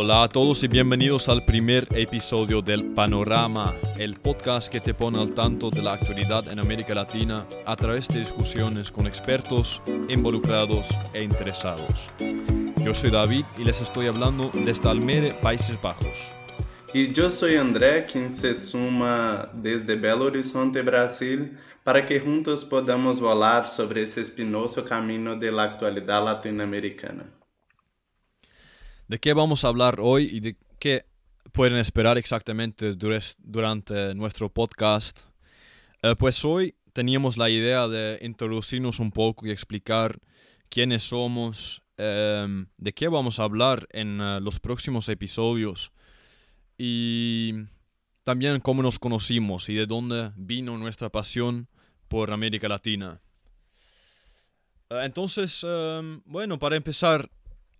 Hola a todos y bienvenidos al primer episodio del Panorama, el podcast que te pone al tanto de la actualidad en América Latina a través de discusiones con expertos, involucrados e interesados. Yo soy David y les estoy hablando desde Almere, Países Bajos. Y yo soy André, quien se suma desde Belo Horizonte, Brasil, para que juntos podamos volar sobre ese espinoso camino de la actualidad latinoamericana. ¿De qué vamos a hablar hoy y de qué pueden esperar exactamente durante nuestro podcast? Eh, pues hoy teníamos la idea de introducirnos un poco y explicar quiénes somos, em, de qué vamos a hablar en eh, los próximos episodios y también cómo nos conocimos y de dónde vino nuestra pasión por América Latina. Eh, entonces, em, bueno, para empezar,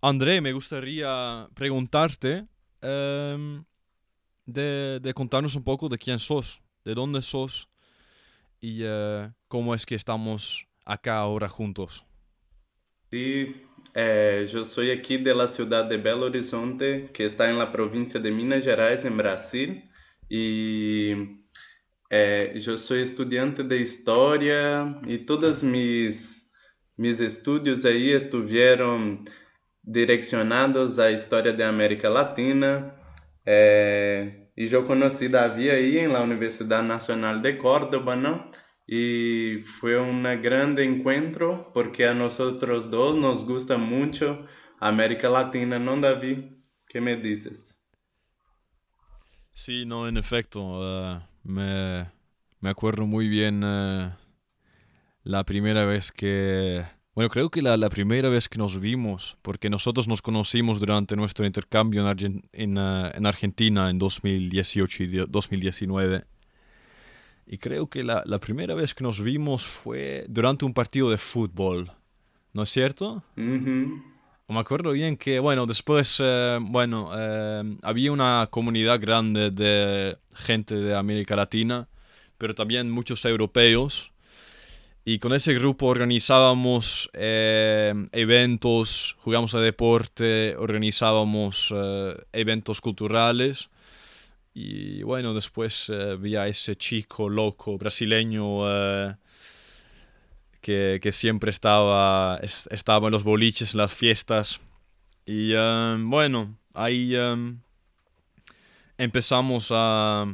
André, me gustaría preguntarte em, de, contarnos un poco de quién sos, de dónde sos y eh, cómo es que estamos acá ahora juntos. Sí, eh, yo soy aquí de la ciudad de Belo Horizonte, que está en la provincia de Minas Gerais, en Brasil, y eh, yo soy estudiante de historia y todos mis, mis estudios ahí estuvieron direcionados à história da América Latina. É, e eu conheci Davi aí em la Universidade Nacional de Córdoba, não? E foi um grande encontro porque a nós dois nos gusta muito a América Latina, não Davi? Que me dices? Sí, no, en efecto, uh, me, me acuerdo muy bien uh, la primera vez que Bueno, creo que la, la, primera vez que nos vimos, porque nosotros nos conocimos durante nuestro intercambio en, uh, en Argentina en 2018 y 2019. Y creo que la, la, primera vez que nos vimos fue durante un partido de fútbol, ¿no es cierto? Me acuerdo bien que, bueno, después, eh, bueno, eh, había una comunidad grande de gente de América Latina, pero también muchos europeos. Y con ese grupo organizábamos eh, eventos, jugamos a deporte, organizábamos eh, eventos culturales. Y bueno, después eh, vi a ese chico loco brasileño que, que, siempre estaba, estaba en los boliches, en las fiestas. Y bueno, ahí empezamos a,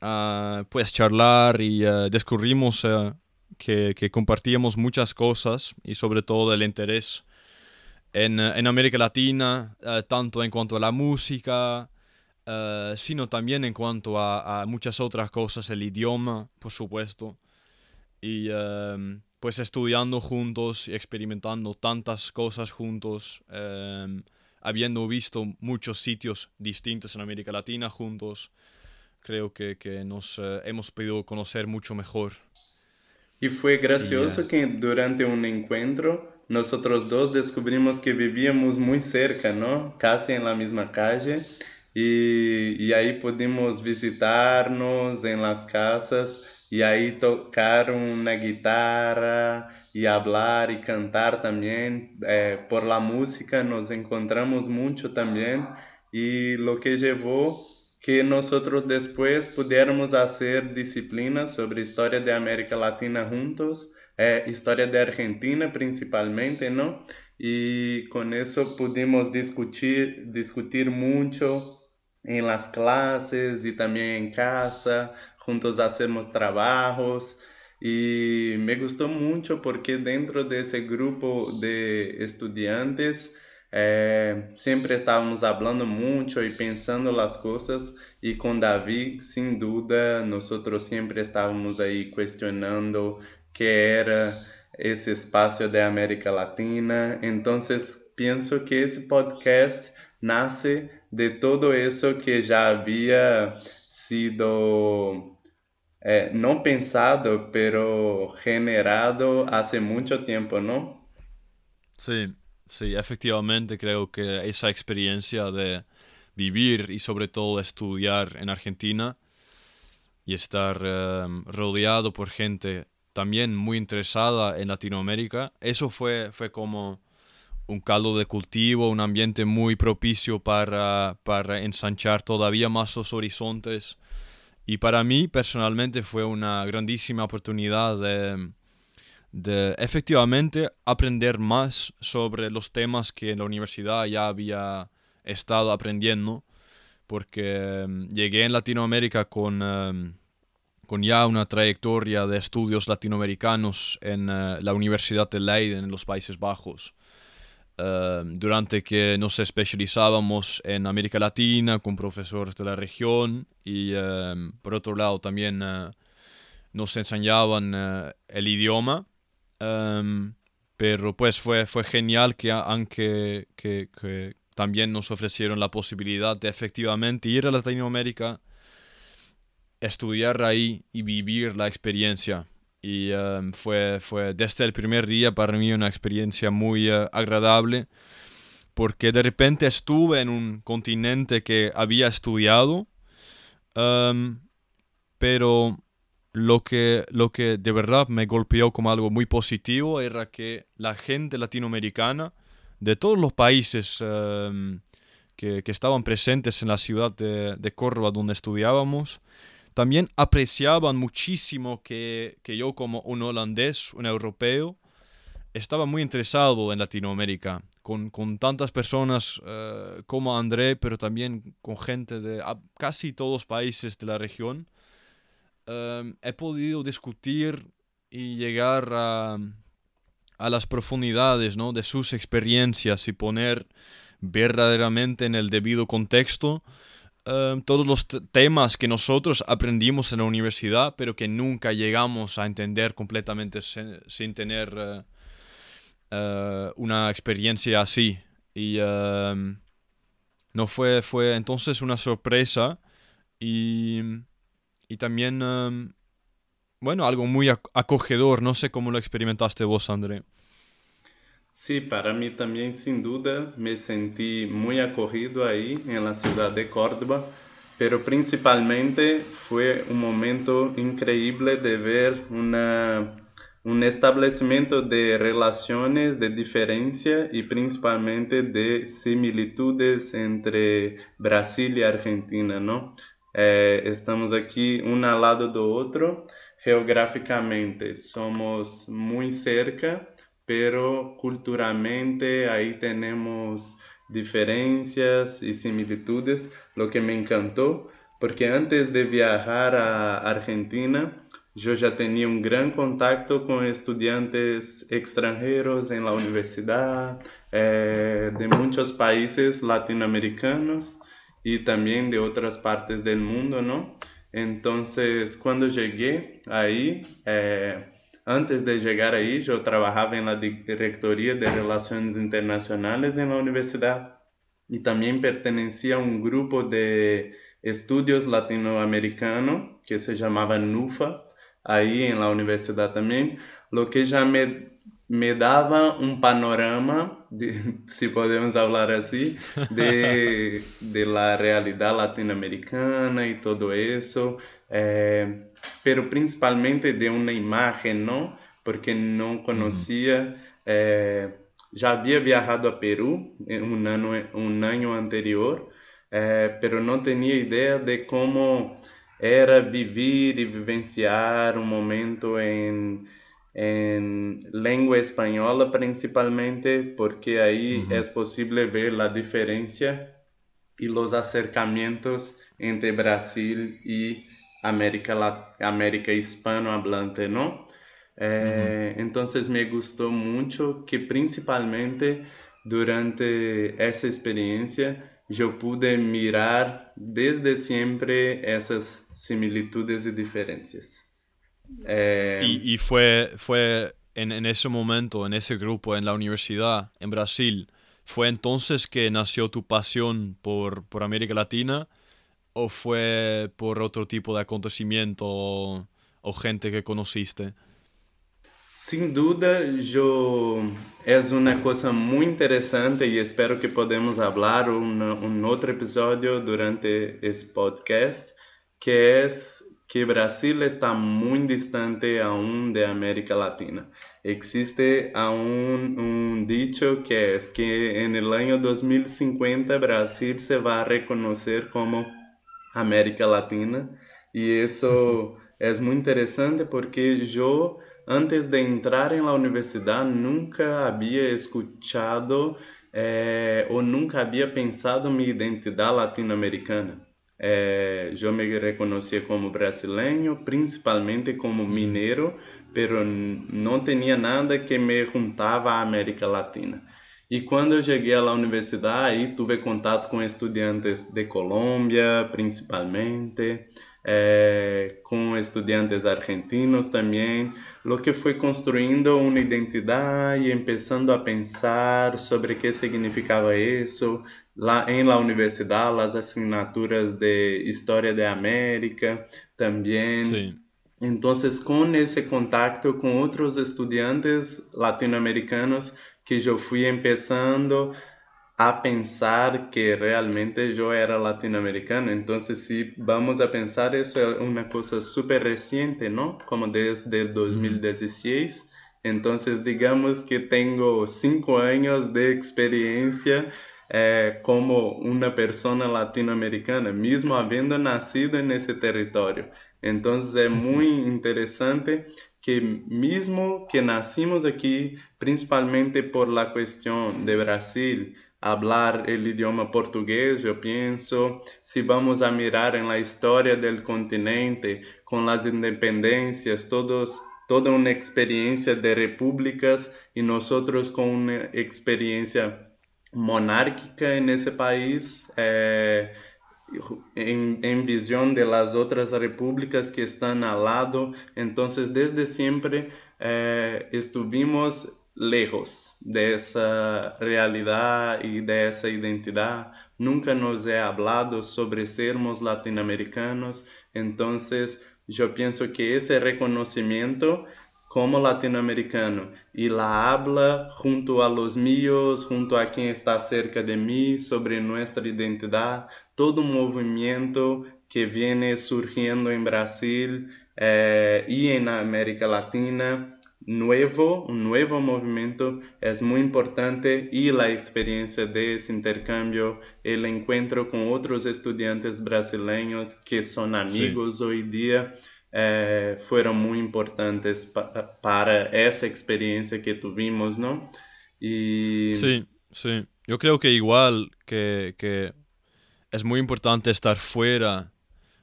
a, pues charlar y descubrimos que, compartíamos muchas cosas y sobre todo el interés en, en América Latina, eh, tanto en cuanto a la música, uh, sino también en cuanto a, a, muchas otras cosas, el idioma, por supuesto. Y um, pues estudiando juntos y experimentando tantas cosas juntos, um, habiendo visto muchos sitios distintos en América Latina juntos, creo que, que nos uh, hemos podido conocer mucho mejor. E foi gracioso yeah. que durante um encontro nós dois descobrimos que vivíamos muito cerca, não? Quase na mesma calle. E, e aí pudimos visitar-nos em las casas e aí tocar uma guitarra e falar e cantar também. Eh, por la música nos encontramos muito também e lo que levou que nosotros después pudiéramos hacer disciplinas sobre historia de América Latina juntos, eh, historia de Argentina principalmente, ¿no? Y con eso pudimos discutir, discutir mucho en las clases y también en casa, juntos hacemos trabajos. Y me gustó mucho porque dentro de ese grupo de estudiantes, é, sempre estávamos falando muito e pensando as coisas e com Davi, sem dúvida, nós sempre estávamos aí questionando que era esse espaço da América Latina. Então, penso que esse podcast nasce de todo isso que já havia sido é, não pensado, pero generado há muito tempo, não? Sim. Sí, efectivamente creo que esa experiencia de vivir y sobre todo estudiar en Argentina y estar em, rodeado por gente también muy interesada en Latinoamérica. Eso fue, fue como un caldo de cultivo, un ambiente muy propicio para, para ensanchar todavía más los horizontes. Y para mí personalmente fue una grandísima oportunidad de, de efectivamente aprender más sobre los temas que en la universidad ya había estado aprendiendo, porque em, llegué en Latinoamérica con, em, con ya una trayectoria de estudios latinoamericanos en eh, la Universidad de Leiden en los Países Bajos. Em, durante que nos especializábamos en América Latina con profesores de la región y por otro lado también eh, nos enseñaban eh, el idioma Em, pero pues fue, fue genial que aunque que, que también nos ofrecieron la posibilidad de efectivamente ir a Latinoamérica, estudiar ahí y vivir la experiencia. Y em, fue, fue desde el primer día para mí una experiencia muy eh, agradable porque de repente estuve en un continente que había estudiado, em, pero lo que, lo que de verdad me golpeó como algo muy positivo era que la gente latinoamericana de todos los países em, que, estaban presentes en la ciudad de, de, Córdoba donde estudiábamos, también apreciaban muchísimo que, yo como un holandés, un europeo, estaba muy interesado en Latinoamérica, con, tantas personas eh, como André, pero también con gente de casi todos los países de la región Em, he podido discutir y llegar a, a las profundidades ¿no? de sus experiencias y poner verdaderamente en el debido contexto em, todos los temas que nosotros aprendimos en la universidad, pero que nunca llegamos a entender completamente sin, tener eh, eh, una experiencia así. Y em, no fue, fue entonces una sorpresa y y también, em, bueno, algo muy acogedor. No sé cómo lo experimentaste vos, André. Sí, para mí también sin duda me sentí muy acogido ahí en la ciudad de Córdoba, pero principalmente fue un momento increíble de ver una, un establecimiento de relaciones de diferencia y principalmente de similitudes entre Brasil y Argentina, ¿no? É, estamos aqui um ao lado do outro, geograficamente somos muito cerca, pero culturalmente aí temos diferenças e similitudes, lo que me encantou, porque antes de viajar a Argentina, eu já tinha um grande contato com estudantes estrangeiros em la universidade, eh, de muitos países latino-americanos, y también de otras partes del mundo, ¿no? Entonces, cuando llegué ahí, eh, antes de llegar ahí, yo trabajaba en la Directoría de Relaciones Internacionales en la universidad y también pertenecía a un grupo de estudios latinoamericanos que se llamaba NUFA, ahí en la universidad también, lo que ya me me dava um panorama, de, se podemos falar assim, de, de la realidade latino-americana e todo isso, eh, pero principalmente de uma imagem, não? Porque não conhecia, eh, já havia viajado a Peru um ano, um ano anterior, eh, pero não tinha ideia de como era viver e vivenciar um momento em en lengua española principalmente, porque ahí es posible ver la diferencia y los acercamientos entre Brasil y América, América hispanohablante, ¿no? Eh, entonces me gustó mucho que principalmente durante esa experiencia yo pude mirar desde siempre esas similitudes y diferencias. Eh, y, fue, fue en, en, ese momento, en ese grupo, en la universidad, en Brasil, ¿fue entonces que nació tu pasión por, por América Latina? ¿O fue por otro tipo de acontecimiento o, gente que conociste? Sin duda, yo, es una cosa muy interesante y espero que podamos hablar un, un otro episodio durante este podcast, que es que Brasil está muy distante aún de América Latina. Existe aún un dicho que es que en el año 2050 Brasil se va a reconocer como América Latina y eso es muy interesante porque yo antes de entrar en la universidad nunca había escuchado eh, o nunca había pensado mi identidad latinoamericana. É, eu me reconhecia como brasileiro, principalmente como mineiro, pero não tinha nada que me juntava à América Latina. E quando eu cheguei à universidade, aí tive contato com estudantes de Colômbia, principalmente, é, com estudantes argentinos também, o que foi construindo uma identidade e começando a pensar sobre o que significava isso, lá em la universidade, as assinaturas de História da América também. Sim. Então, com esse contato com outros estudantes latino-americanos, que eu fui começando a pensar que realmente eu era latino-americano. Então, se vamos a pensar, isso é uma coisa super recente, não? Como desde 2016. Então, digamos que tenho cinco anos de experiência é, como uma pessoa latino-americana, mesmo havendo nascido nesse território. Então é muito interessante que mesmo que nascimos aqui, principalmente por la questão de Brasil, hablar o idioma português, eu penso, se vamos a mirar em la história do continente, com as independências, todos toda uma experiência de repúblicas e nós com uma experiência monárquica nesse país é, em, em visão de las outras repúblicas que estão ao lado. Então, desde sempre é, estivemos lejos dessa realidade e dessa identidade. Nunca nos é hablado sobre sermos latino-americanos. Então, eu penso que esse reconhecimento como latino-americano e la habla junto a los míos, junto a quem está cerca de mim sobre nossa identidade, todo um movimento que vem surgindo em Brasil eh, e em América Latina, novo, um novo movimento é muito importante e a experiência desse intercâmbio, o encontro com outros estudantes brasileiros que são amigos em dia, eh, fueron muy importantes pa para esa experiencia que tuvimos, ¿no? Y... Sí, sí. Yo creo que igual que, que es muy importante estar fuera,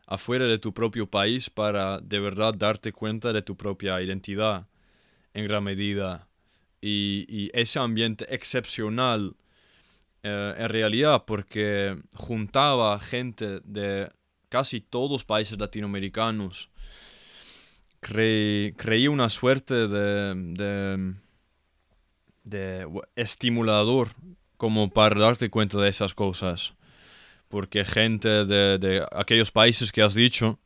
afuera de tu propio país para de verdad darte cuenta de tu propia identidad en gran medida. Y, ese ambiente excepcional eh, en realidad porque juntaba gente de casi todos los países latinoamericanos creí, una suerte de, de, estimulador como para darte cuenta de esas cosas. Porque gente de, de, aquellos países que has dicho,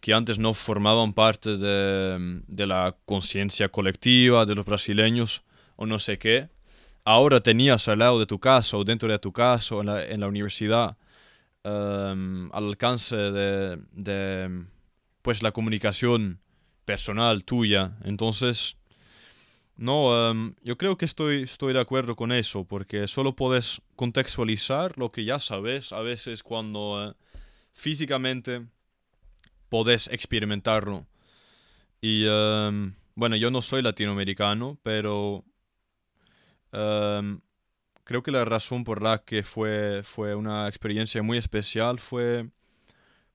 que antes no formaban parte de, de la conciencia colectiva de los brasileños o no sé qué, ahora tenías al lado de tu casa o dentro de tu casa o en la, en la universidad em, al alcance de, de pues la comunicación personal tuya. Entonces, no, em, yo creo que estoy, estoy de acuerdo con eso, porque solo puedes contextualizar lo que ya sabes a veces cuando eh, físicamente podés experimentarlo. Y em, bueno, yo no soy latinoamericano, pero em, creo que la razón por la que fue, fue una experiencia muy especial fue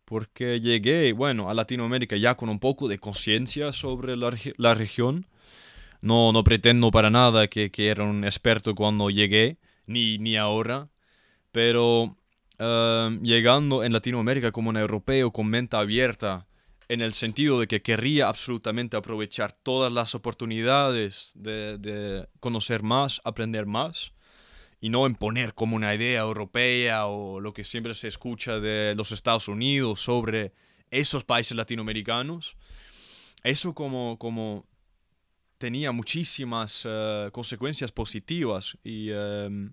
porque llegué, bueno, a Latinoamérica ya con un poco de conciencia sobre la, la, región. No, no pretendo para nada que, que, era un experto cuando llegué, ni, ni ahora, pero uh, llegando en Latinoamérica como un europeo con mente abierta, en el sentido de que querría absolutamente aprovechar todas las oportunidades de, de conocer más, aprender más, y no imponer como una idea europea o lo que siempre se escucha de los Estados Unidos sobre esos países latinoamericanos. Eso como, como tenía muchísimas eh, consecuencias positivas y, em,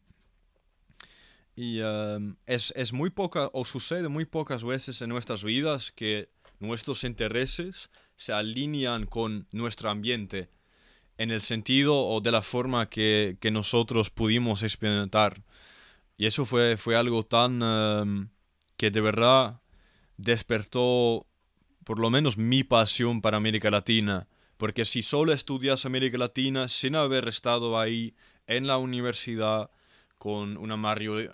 y em, es, es, muy poca o sucede muy pocas veces en nuestras vidas que nuestros intereses se alinean con nuestro ambiente en el sentido o de la forma que, nosotros pudimos experimentar. Y eso fue, fue algo tan em, que de verdad despertó por lo menos mi pasión para América Latina. Porque si solo estudias América Latina sin haber estado ahí en la universidad con una eh,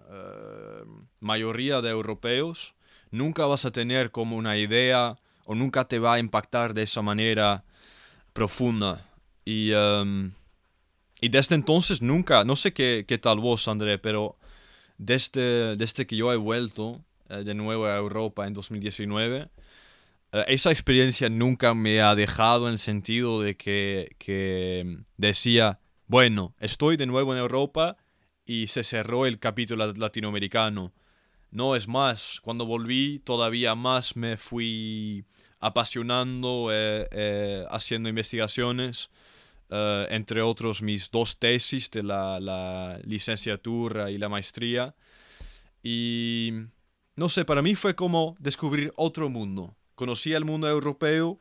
mayoría de europeos, nunca vas a tener como una idea o nunca te va a impactar de esa manera profunda. Y, em, y desde entonces nunca, no sé qué, qué tal vos, André, pero desde, desde que yo he vuelto eh, de nuevo a Europa en 2019, eh, esa experiencia nunca me ha dejado en el sentido de que, que decía, bueno, estoy de nuevo en Europa y se cerró el capítulo latinoamericano. No es más, cuando volví todavía más me fui apasionando, eh, eh, haciendo investigaciones, eh, entre otros mis dos tesis de la, la, licenciatura y la maestría. Y no sé, para mí fue como descubrir otro mundo. Conocía el mundo europeo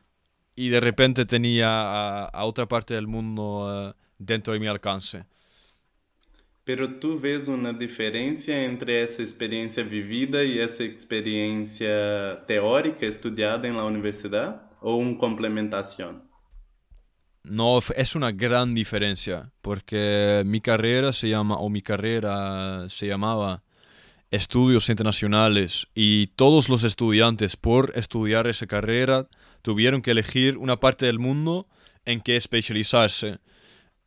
y de repente tenía a otra parte del mundo dentro de mi alcance. Pero tú ves una diferencia entre esa experiencia vivida y esa experiencia teórica estudiada en la universidad o una complementación? No, es una gran diferencia, porque mi carrera se llama, o mi carrera se llamaba Estudios Internacionales, y todos los estudiantes por estudiar esa carrera tuvieron que elegir una parte del mundo en que especializarse.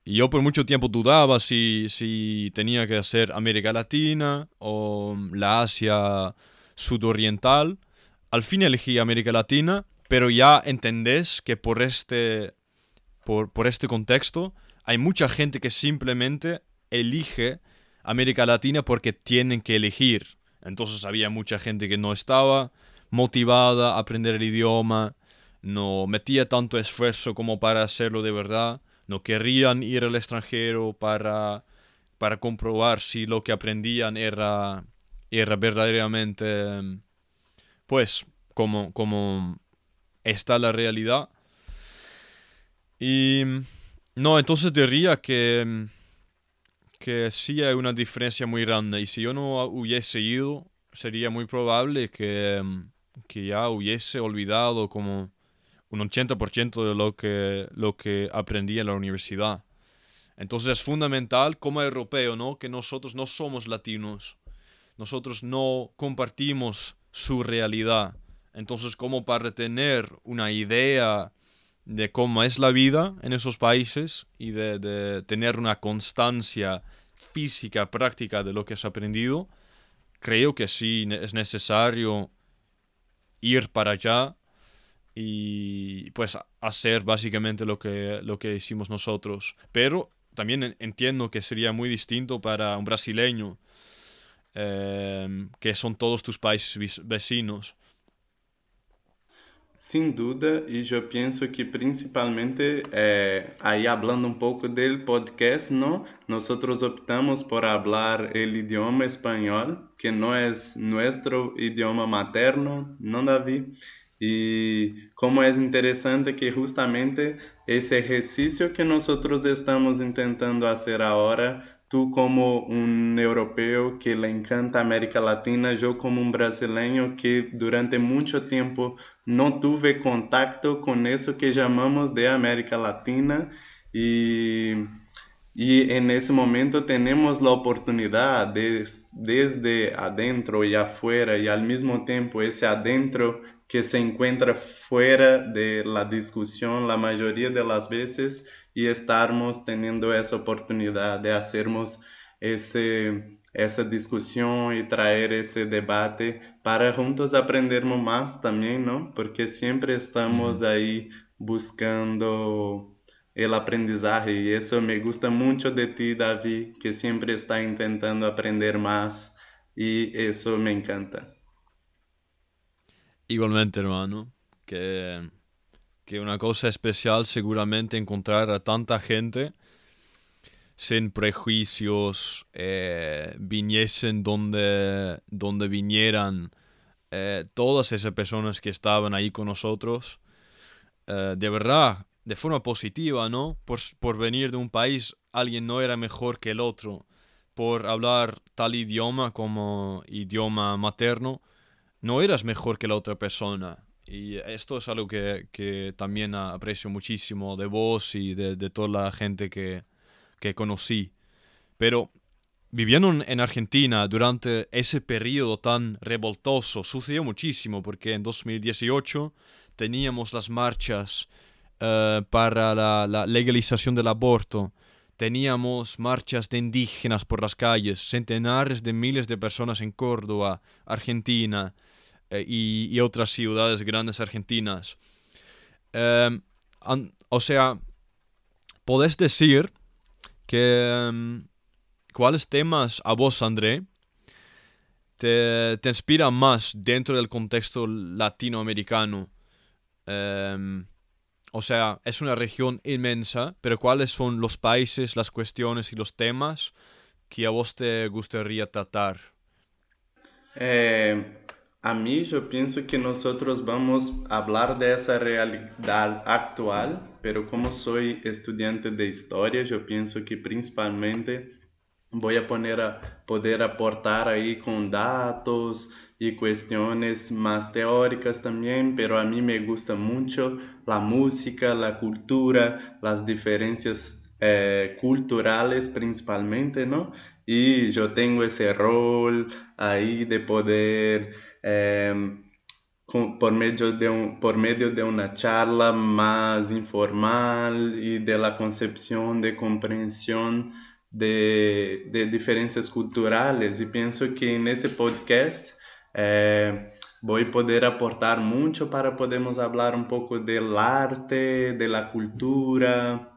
Y yo por mucho tiempo dudaba si, si tenía que hacer América Latina o la Asia sudoriental. Al fin elegí América Latina, pero ya entendés que por este, por, por este contexto hay mucha gente que simplemente elige América Latina porque tienen que elegir. Entonces había mucha gente que no estaba motivada a aprender el idioma, no metía tanto esfuerzo como para hacerlo de verdad no querrían ir al extranjero para, para comprobar si lo que aprendían era, era verdaderamente, pues, como, como está la realidad. Y no, entonces diría que, que sí hay una diferencia muy grande. Y si yo no hubiese ido, sería muy probable que, que ya hubiese olvidado como un 80% de lo que, lo que aprendí en la universidad. Entonces es fundamental como europeo, ¿no? Que nosotros no somos latinos. Nosotros no compartimos su realidad. Entonces, como para tener una idea de cómo es la vida en esos países y de, de tener una constancia física, práctica de lo que has aprendido, creo que sí es necesario ir para allá y pues hacer básicamente lo que, lo que hicimos nosotros. Pero también entiendo que sería muy distinto para un brasileño, em, que son todos tus países vecinos. Sin duda, y yo pienso que principalmente, eh, ahí hablando un poco del podcast, ¿no? Nosotros optamos por hablar el idioma español, que no es nuestro idioma materno, ¿no, David? Y como es interesante que justamente ese ejercicio que nosotros estamos intentando hacer ahora, tú como un europeo que le encanta América Latina, yo como un brasileño que durante mucho tiempo no tuve contacto con eso que llamamos de América Latina y, y en ese momento tenemos la oportunidad de desde adentro y afuera y al mismo tiempo ese adentro que se encuentra fuera de la discusión la mayoría de las veces y estarmos teniendo esa oportunidad de hacernos ese, esa discusión y traer ese debate para juntos aprendermos más también, ¿no? Porque siempre estamos ahí buscando el aprendizaje y eso me gusta mucho de ti, David, que siempre está intentando aprender más y eso me encanta. Igualmente, hermano, que, que una cosa especial seguramente encontrar a tanta gente sin prejuicios, eh, viniesen donde, donde vinieran eh, todas esas personas que estaban ahí con nosotros, eh, de verdad, de forma positiva, ¿no? Por, por venir de un país, alguien no era mejor que el otro. Por hablar tal idioma como idioma materno, no eras mejor que la otra persona. Y esto es algo que, que también aprecio muchísimo de vos y de, de toda la gente que, que conocí. Pero viviendo en Argentina durante ese periodo tan revoltoso, sucedió muchísimo porque en 2018 teníamos las marchas eh, para la, la, legalización del aborto, teníamos marchas de indígenas por las calles, centenares de miles de personas en Córdoba, Argentina eh, y, y, otras ciudades grandes argentinas. Eh, o sea, podés decir que... Um, ¿Cuáles temas a vos, André, te, te inspiran más dentro del contexto latinoamericano? Um, o sea, es una región inmensa, pero ¿cuáles son los países, las cuestiones y los temas que a vos te gustaría tratar? Eh, a mí yo pienso que nosotros vamos a hablar de esa realidad actual, pero como soy estudiante de historia, yo pienso que principalmente voy a poner a poder aportar ahí con datos y cuestiones más teóricas también, pero a mí me gusta mucho la música, la cultura, las diferencias eh, culturales principalmente, ¿no? Y yo tengo ese rol ahí de poder... Eh, por medio, de un, por medio de una charla más informal y de la concepción de comprensión de, de diferenças culturais e penso que nesse podcast eh, vou poder aportar muito para podermos falar um pouco do arte, da cultura,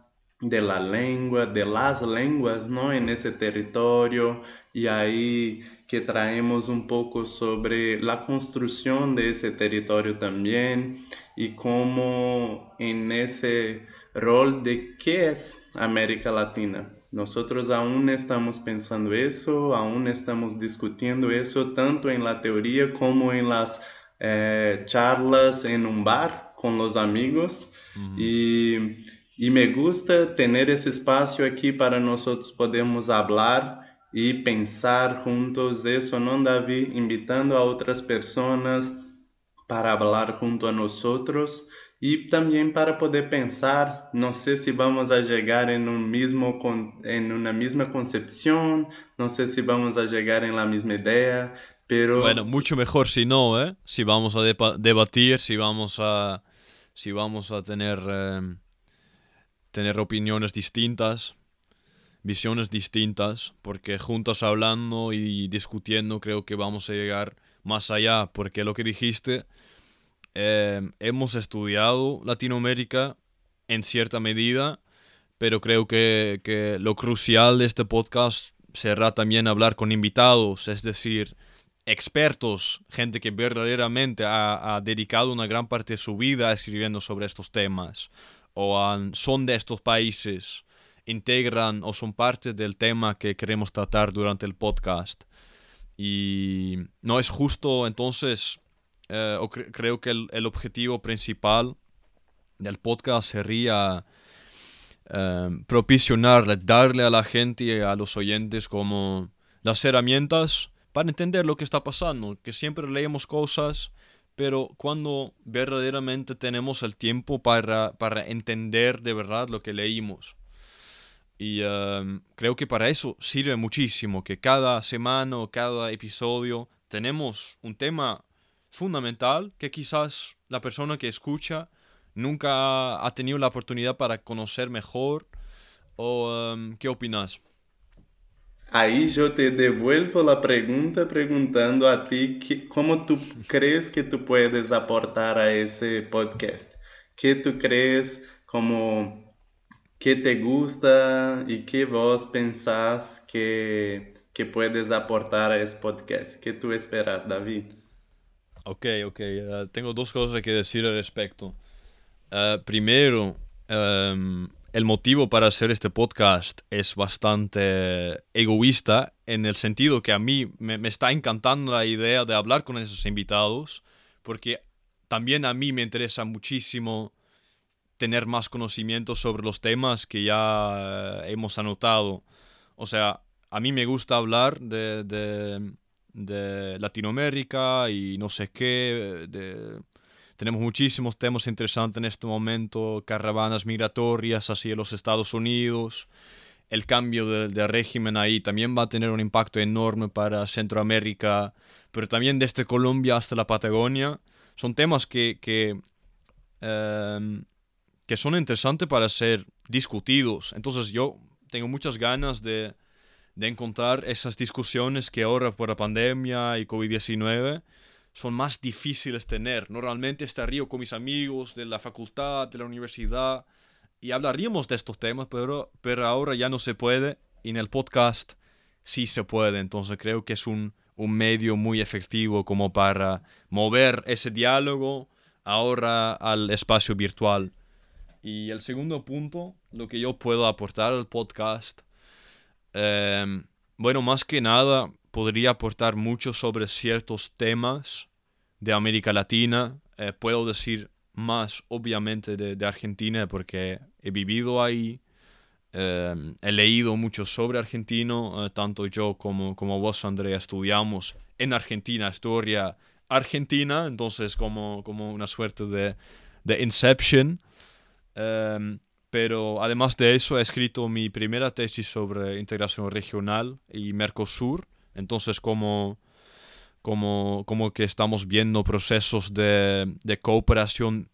da língua, de las línguas, não, nesse território e aí que traemos um pouco sobre a construção desse território também e como em esse rol de que é América Latina. Nosotros aún estamos pensando eso, aún estamos discutiendo eso tanto en la teoría como en las eh, charlas en un bar con los amigos. Uhum. Y, y, me gusta tener ese espacio aquí para nosotros podemos hablar y pensar juntos eso, ¿no, David? Invitando a otras personas para hablar junto a nosotros e também para poder pensar, não sei se vamos a chegar em um mesmo em uma mesma concepção, não sei se vamos a chegar em la mesma ideia, pero bueno, mucho mejor si no, ¿eh? Si vamos a debatir, si vamos a si vamos a tener eh, tener opiniones distintas, visiones distintas, porque juntos hablando y discutiendo creo que vamos a llegar más allá, porque lo que dijiste Em, hemos estudiado Latinoamérica en cierta medida, pero creo que, que, lo crucial de este podcast será también hablar con invitados, es decir, expertos, gente que verdaderamente ha, ha dedicado una gran parte de su vida escribiendo sobre estos temas, o son de estos países, integran o son parte del tema que queremos tratar durante el podcast. Y no es justo entonces eh, creo que el, el, objetivo principal del podcast sería eh, darle a la gente a los oyentes como las herramientas para entender lo que está pasando, que siempre leemos cosas, pero cuando verdaderamente tenemos el tiempo para, para entender de verdad lo que leímos. Y eh, creo que para eso sirve muchísimo, que cada semana o cada episodio tenemos un tema fundamental que quizás la persona que escucha nunca ha tenido la oportunidad para conocer mejor? ¿O um, qué opinas? Aí eu te devuelvo a pergunta perguntando a ti que, como tu crees que tu puedes aportar a esse podcast. Que tu crees como que te gusta e que vos pensás que, que puedes aportar a esse podcast. Que tu esperas, David? Ok, ok. Uh, tengo dos cosas que decir al respecto. Uh, primero, um, el motivo para hacer este podcast es bastante egoísta en el sentido que a mí me, está encantando la idea de hablar con esos invitados porque también a mí me interesa muchísimo tener más conocimiento sobre los temas que ya hemos anotado. O sea, a mí me gusta hablar de, de, de Latinoamérica y no sé qué, de tenemos muchísimos temas interesantes en este momento, caravanas migratorias hacia los Estados Unidos, el cambio de, régimen ahí también va a tener un impacto enorme para Centroamérica, pero también desde Colombia hasta la Patagonia. Son temas que, que, em, que son interesantes para ser discutidos. Entonces yo tengo muchas ganas de, de encontrar esas discusiones que ahora por la pandemia y COVID-19 son más difíciles tener. Normalmente estaría con mis amigos de la facultad, de la universidad, y hablaríamos de estos temas, pero, pero ahora ya no se puede, y en el podcast sí se puede. Entonces creo que es un, un medio muy efectivo como para mover ese diálogo ahora al espacio virtual. Y el segundo punto, lo que yo puedo aportar al podcast, em, bueno, más que nada, podría aportar mucho sobre ciertos temas de América Latina. Eh, puedo decir más, obviamente, de, Argentina porque he vivido ahí. Eh, he leído mucho sobre argentino, eh, tanto yo como, como vos, Andrea, estudiamos en Argentina historia argentina, entonces como, como una suerte de, de Inception. pero además de eso, he escrito mi primera tesis sobre integración regional y Mercosur, entonces como, como, como que estamos viendo procesos de, de cooperación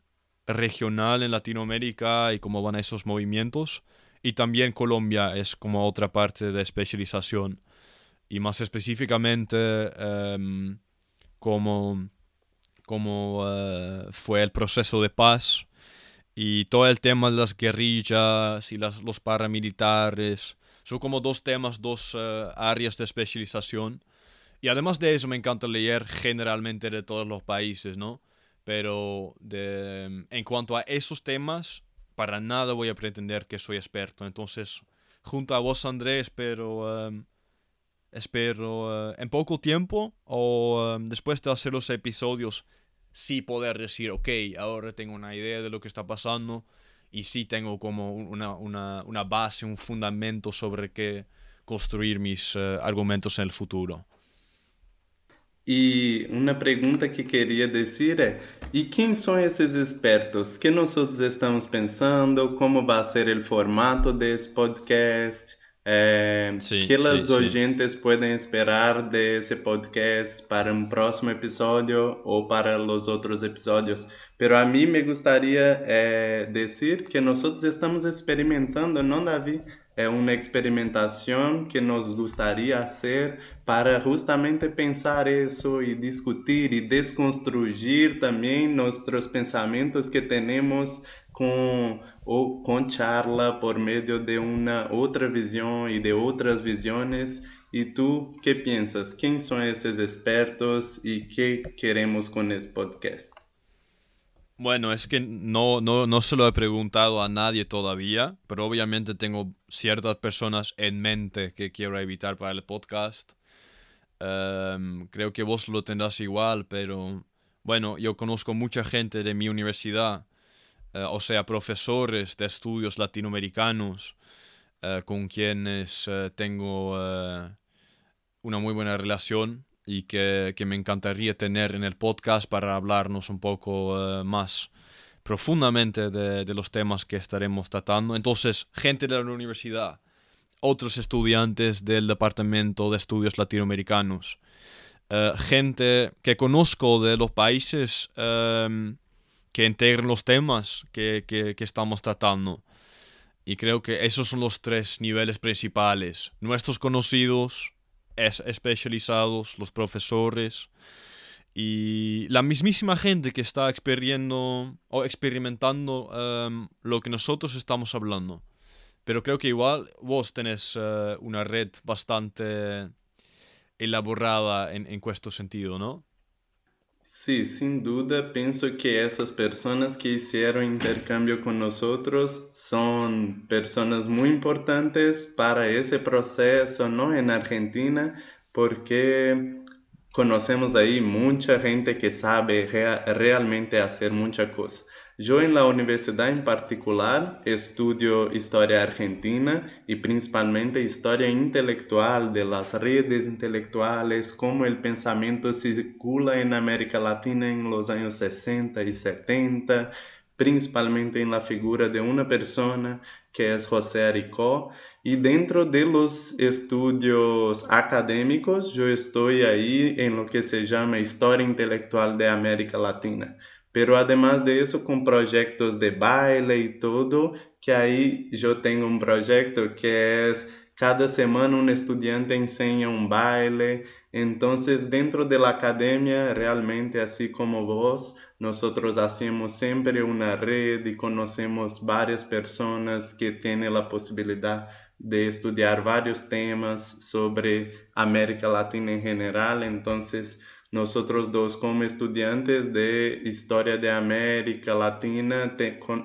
regional en Latinoamérica y cómo van esos movimientos. Y también Colombia es como otra parte de especialización. Y más específicamente, um, cómo, eh, fue el proceso de paz y todo el tema de las guerrillas y las, los paramilitares. Son como dos temas, dos eh, áreas de especialización. Y además de eso me encanta leer generalmente de todos los países, ¿no? Pero de, en cuanto a esos temas, para nada voy a pretender que soy experto. Entonces, junto a vos, Andrés, espero, em, espero eh, en poco tiempo o em, después de hacer los episodios, sí poder decir, ok, ahora tengo una idea de lo que está pasando y sí tengo como una, una, una base, un fundamento sobre qué construir mis eh, argumentos en el futuro. E uma pergunta que queria dizer é: e quem são esses expertos? Que nós estamos pensando? Como vai ser o formato desse podcast? É, sim, que os ouvintes podem esperar desse podcast para um próximo episódio ou para os outros episódios? Pero a mim me gostaria é, dizer que nós estamos experimentando, não, Davi? é uma experimentação que nos gostaria fazer para justamente pensar isso e discutir e desconstruir também nossos pensamentos que temos ou com charla por meio de uma outra visão e de outras visões. E tu, que pensas? Quem são esses expertos e que queremos com esse podcast? Bueno, es que no, no, no se lo he preguntado a nadie todavía, pero obviamente tengo ciertas personas en mente que quiero evitar para el podcast. Em, creo que vos lo tendrás igual, pero bueno, yo conozco mucha gente de mi universidad, eh, o sea, profesores de estudios latinoamericanos, eh, con quienes eh, tengo una muy buena relación y que, me encantaría tener en el podcast para hablarnos un poco más profundamente de, los temas que estaremos tratando. Entonces, gente de la universidad, otros estudiantes del Departamento de Estudios Latinoamericanos, gente que conozco de los países em, que integran los temas que, que estamos tratando. Y creo que esos son los tres niveles principales. Nuestros conocidos, es especializados, los profesores y la mismísima gente que está o experimentando em, lo que nosotros estamos hablando. Pero creo que igual vos tenés eh, una red bastante elaborada en, en este sentido, ¿no? Sí, sin duda, pienso que esas personas que hicieron intercambio con nosotros son personas muy importantes para ese proceso, ¿no? En Argentina, porque conocemos ahí mucha gente que sabe realmente hacer mucha cosa. Yo en la universidad en particular estudio historia argentina y principalmente historia intelectual de las redes intelectuales, cómo el pensamiento circula en América Latina en los años 60 y 70, principalmente en la figura de una persona que es José Aricó. Y dentro de los estudios académicos, yo estoy ahí en lo que se llama Historia Intelectual de América Latina. Pero además de eso, con proyectos de baile y todo, que ahí yo tengo un proyecto que es cada semana un estudiante enseña un baile. Entonces, dentro de la academia, realmente así como vos, nosotros hacemos siempre una red y conocemos varias personas que tienen la posibilidad de estudiar varios temas sobre América Latina en general. Entonces, nosotros dos como estudiantes de Historia de América Latina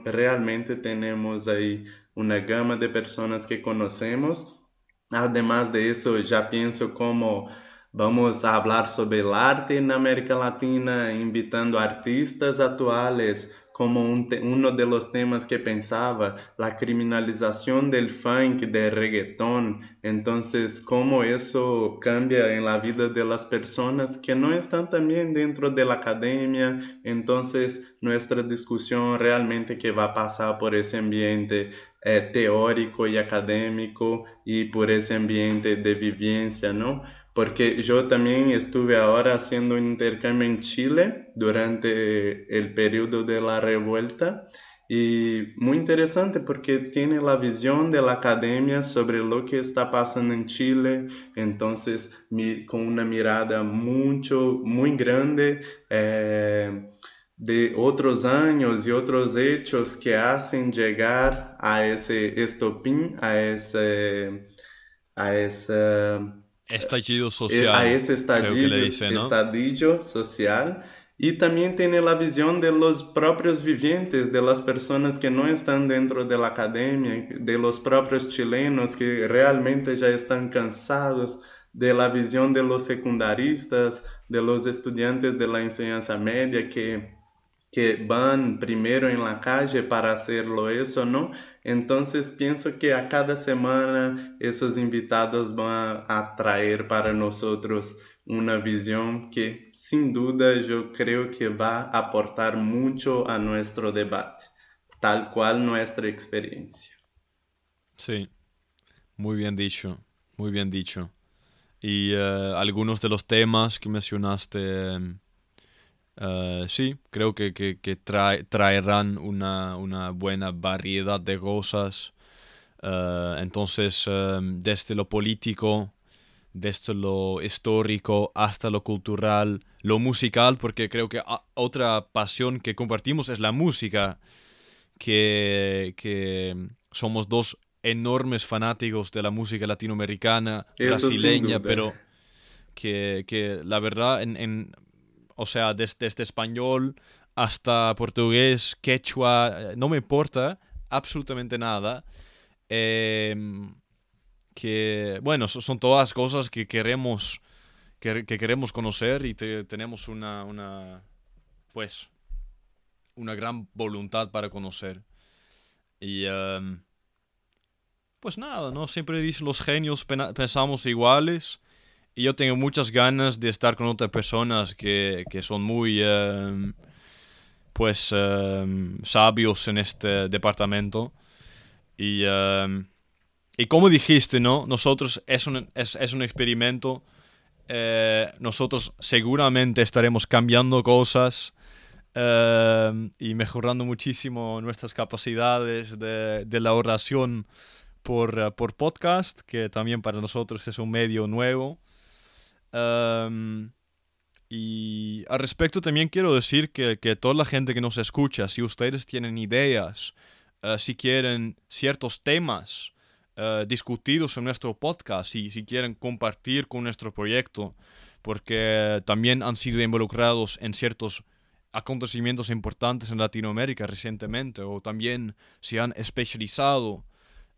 realmente tenemos ahí una gama de personas que conocemos. Además de eso, ya pienso como vamos a hablar sobre el arte en América Latina, invitando artistas actuales como un uno de los temas que pensaba, la criminalización del funk, del reggaetón. Entonces, cómo eso cambia en la vida de las personas que no están también dentro de la academia. Entonces, nuestra discusión realmente que va a pasar por ese ambiente eh, teórico y académico y por ese ambiente de vivencia, ¿no? Porque yo también estuve ahora haciendo un intercambio en Chile durante el periodo de la revuelta. Y muy interesante porque la visión de la academia sobre lo que está pasando en Chile, entonces con una mirada mucho, muy grande eh, de otros años y otros hechos que hacen llegar a ese estopín, a ese, a ese Estallido social. A ese estallido, social. Y también tiene la visión de los propios vivientes, de las personas que no están dentro de la academia, de los propios chilenos que realmente ya están cansados de la visión de los secundaristas, de los estudiantes de la enseñanza media que, que van primero en la calle para hacerlo eso, ¿no? Entonces pienso que a cada semana esos invitados van a traer para nosotros una visión que sin duda yo creo que va a aportar mucho a nuestro debate, tal cual nuestra experiencia. Sí, muy bien dicho, muy bien dicho. Y eh, algunos de los temas que mencionaste em, eh, sí, creo que, que, traerán una, una, buena variedad de cosas. Eh, entonces, em, desde lo político, desde lo histórico hasta lo cultural, lo musical, porque creo que otra pasión que compartimos es la música, que, que somos dos enormes fanáticos de la música latinoamericana, brasileña, pero que, que, la verdad en o sea, desde, español hasta portugués, quechua, eh, no me importa absolutamente nada. Em, que, bueno, son todas cosas que queremos, que, queremos conocer y tenemos una, una, pues, una gran voluntad para conocer. Y, em, pues nada, ¿no? Siempre dicen los genios pensamos iguales y yo tengo muchas ganas de estar con otras personas que, que son muy, em, pues, em, sabios en este departamento. Y, em, y como dijiste, ¿no? Nosotros es un, es, es un experimento. Eh, nosotros seguramente estaremos cambiando cosas y mejorando muchísimo nuestras capacidades de, de la oración por, uh, por podcast, que también para nosotros es un medio nuevo y al respecto también quiero decir que, que, toda la gente que nos escucha, si ustedes tienen ideas, eh, si quieren ciertos temas uh, discutidos en nuestro podcast, y si quieren compartir con nuestro proyecto, porque también han sido involucrados en ciertos acontecimientos importantes en Latinoamérica recientemente o también se han especializado.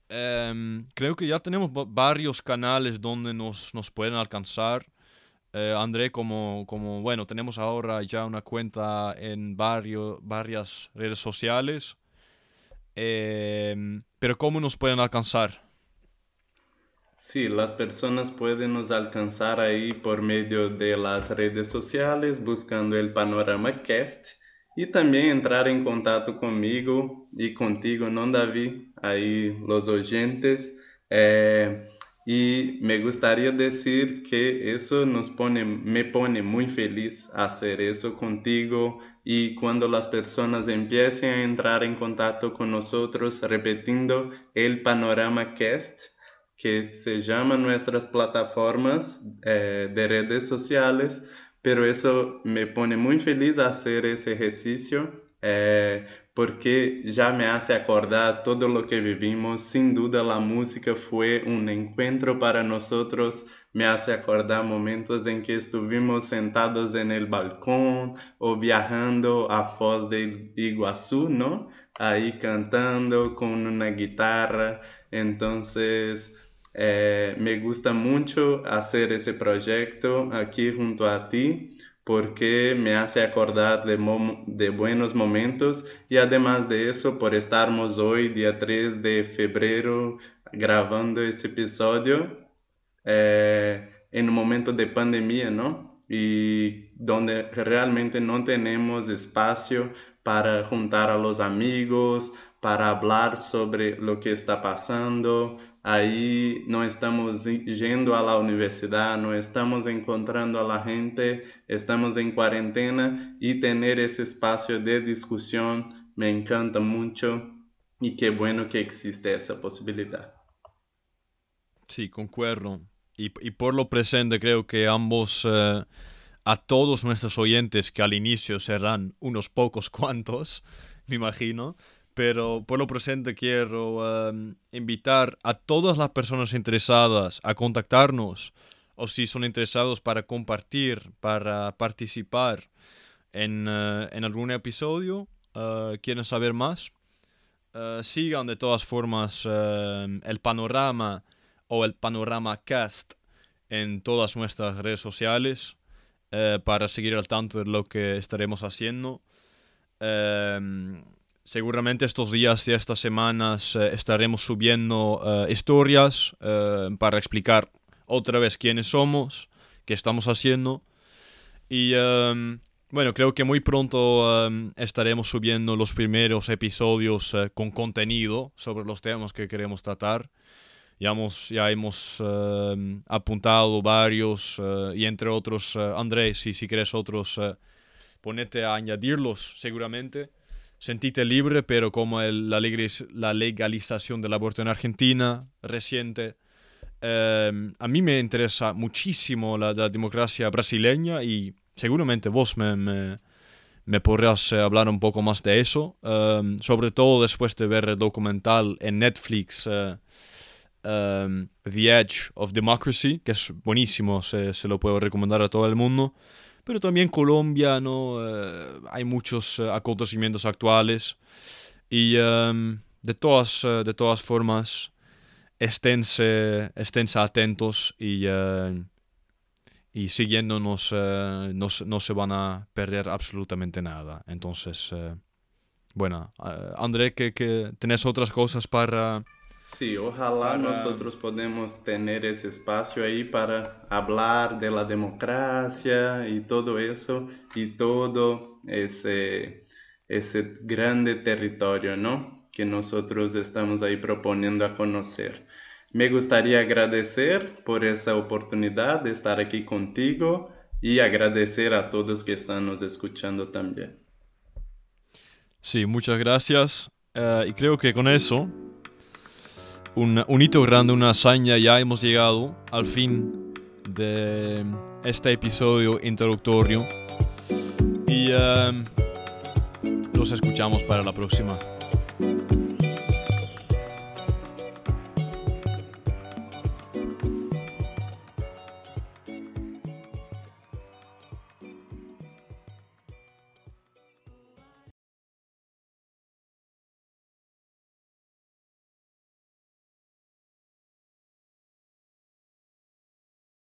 Em, creo que ya tenemos varios canales donde nos, nos pueden alcanzar. Eh, André, como, como, bueno, tenemos ahora ya una cuenta en varios, varias redes sociales. Em, pero ¿cómo nos pueden alcanzar? Sí, las personas pueden nos alcanzar ahí por medio de las redes sociales buscando el Panorama Cast y también entrar en contacto conmigo y contigo, ¿no, David? Ahí los oyentes. Eh, y me gustaría decir que eso nos pone, me pone muy feliz hacer eso contigo. Y cuando las personas empiecen a entrar en contacto con nosotros repitiendo el Panorama Cast, que se llama nuestras plataformas eh, de redes sociales, pero eso me pone muy feliz hacer ese ejercicio eh, porque ya me hace acordar todo lo que vivimos. Sin duda la música fue un encuentro para nosotros. Me hace acordar momentos en que estuvimos sentados en el balcón o viajando a Foz de Iguazú. Ahí cantando con una guitarra. Entonces, eh, me gusta mucho hacer ese proyecto aquí junto a ti porque me hace acordar de, buenos momentos y además de eso, por estarmos hoy, día 3 de febrero, grabando ese episodio eh, en un momento de pandemia, ¿no? Y donde realmente no tenemos espacio para juntar a los amigos, para hablar sobre lo que está pasando, Ahí no estamos yendo a la universidad, no estamos encontrando a la gente, estamos en cuarentena y tener ese espacio de discusión me encanta mucho y qué bueno que existe esa posibilidad. Sí, concuerdo. Y, por lo presente creo que ambos, eh, a todos nuestros oyentes, que al inicio serán unos pocos cuantos, me imagino, pero por lo presente quiero em, invitar a todas las personas interesadas a contactarnos o si son interesados para compartir, para participar en, eh, algún episodio, uh, quieren saber más, eh, sigan de todas formas em, el panorama o el panorama cast en todas nuestras redes sociales para seguir al tanto de lo que estaremos haciendo. Em, Seguramente estos días y estas semanas eh, estaremos subiendo eh, historias eh, para explicar otra vez quiénes somos, qué estamos haciendo. Y em, bueno, creo que muy pronto em, estaremos subiendo los primeros episodios con contenido sobre los temas que queremos tratar. Ya hemos, ya hemos em, apuntado varios y entre otros, Andrés, si, si quieres otros, ponete a añadirlos seguramente sentite libre, pero como la, legalización del aborto en Argentina reciente, em, a mí me interesa muchísimo la, democracia brasileña y seguramente vos me, me, podrás eh, hablar un poco más de eso, em, sobre todo después de ver el documental en Netflix. Eh, em, The Edge of Democracy, que es buenísimo, se, se, lo puedo recomendar a todo el mundo pero también Colombia, ¿no? Eh, hay muchos eh, acontecimientos actuales y em, de, todas, eh, de todas formas, esténse, esténse atentos y, y siguiéndonos no, no, se van a perder absolutamente nada. Entonces, bueno, André, que, que tenés otras cosas para Sí, ojalá nosotros podemos tener ese espacio ahí para hablar de la democracia y todo eso y todo ese, ese grande territorio, ¿no? Que nosotros estamos ahí proponiendo a conocer. Me gustaría agradecer por esa oportunidad de estar aquí contigo y agradecer a todos que están nos escuchando también. Sí, muchas gracias. Eh, y creo que con eso un, hito grande, una hazaña. Ya hemos llegado al fin de este episodio introductorio. Y um, los escuchamos para la próxima.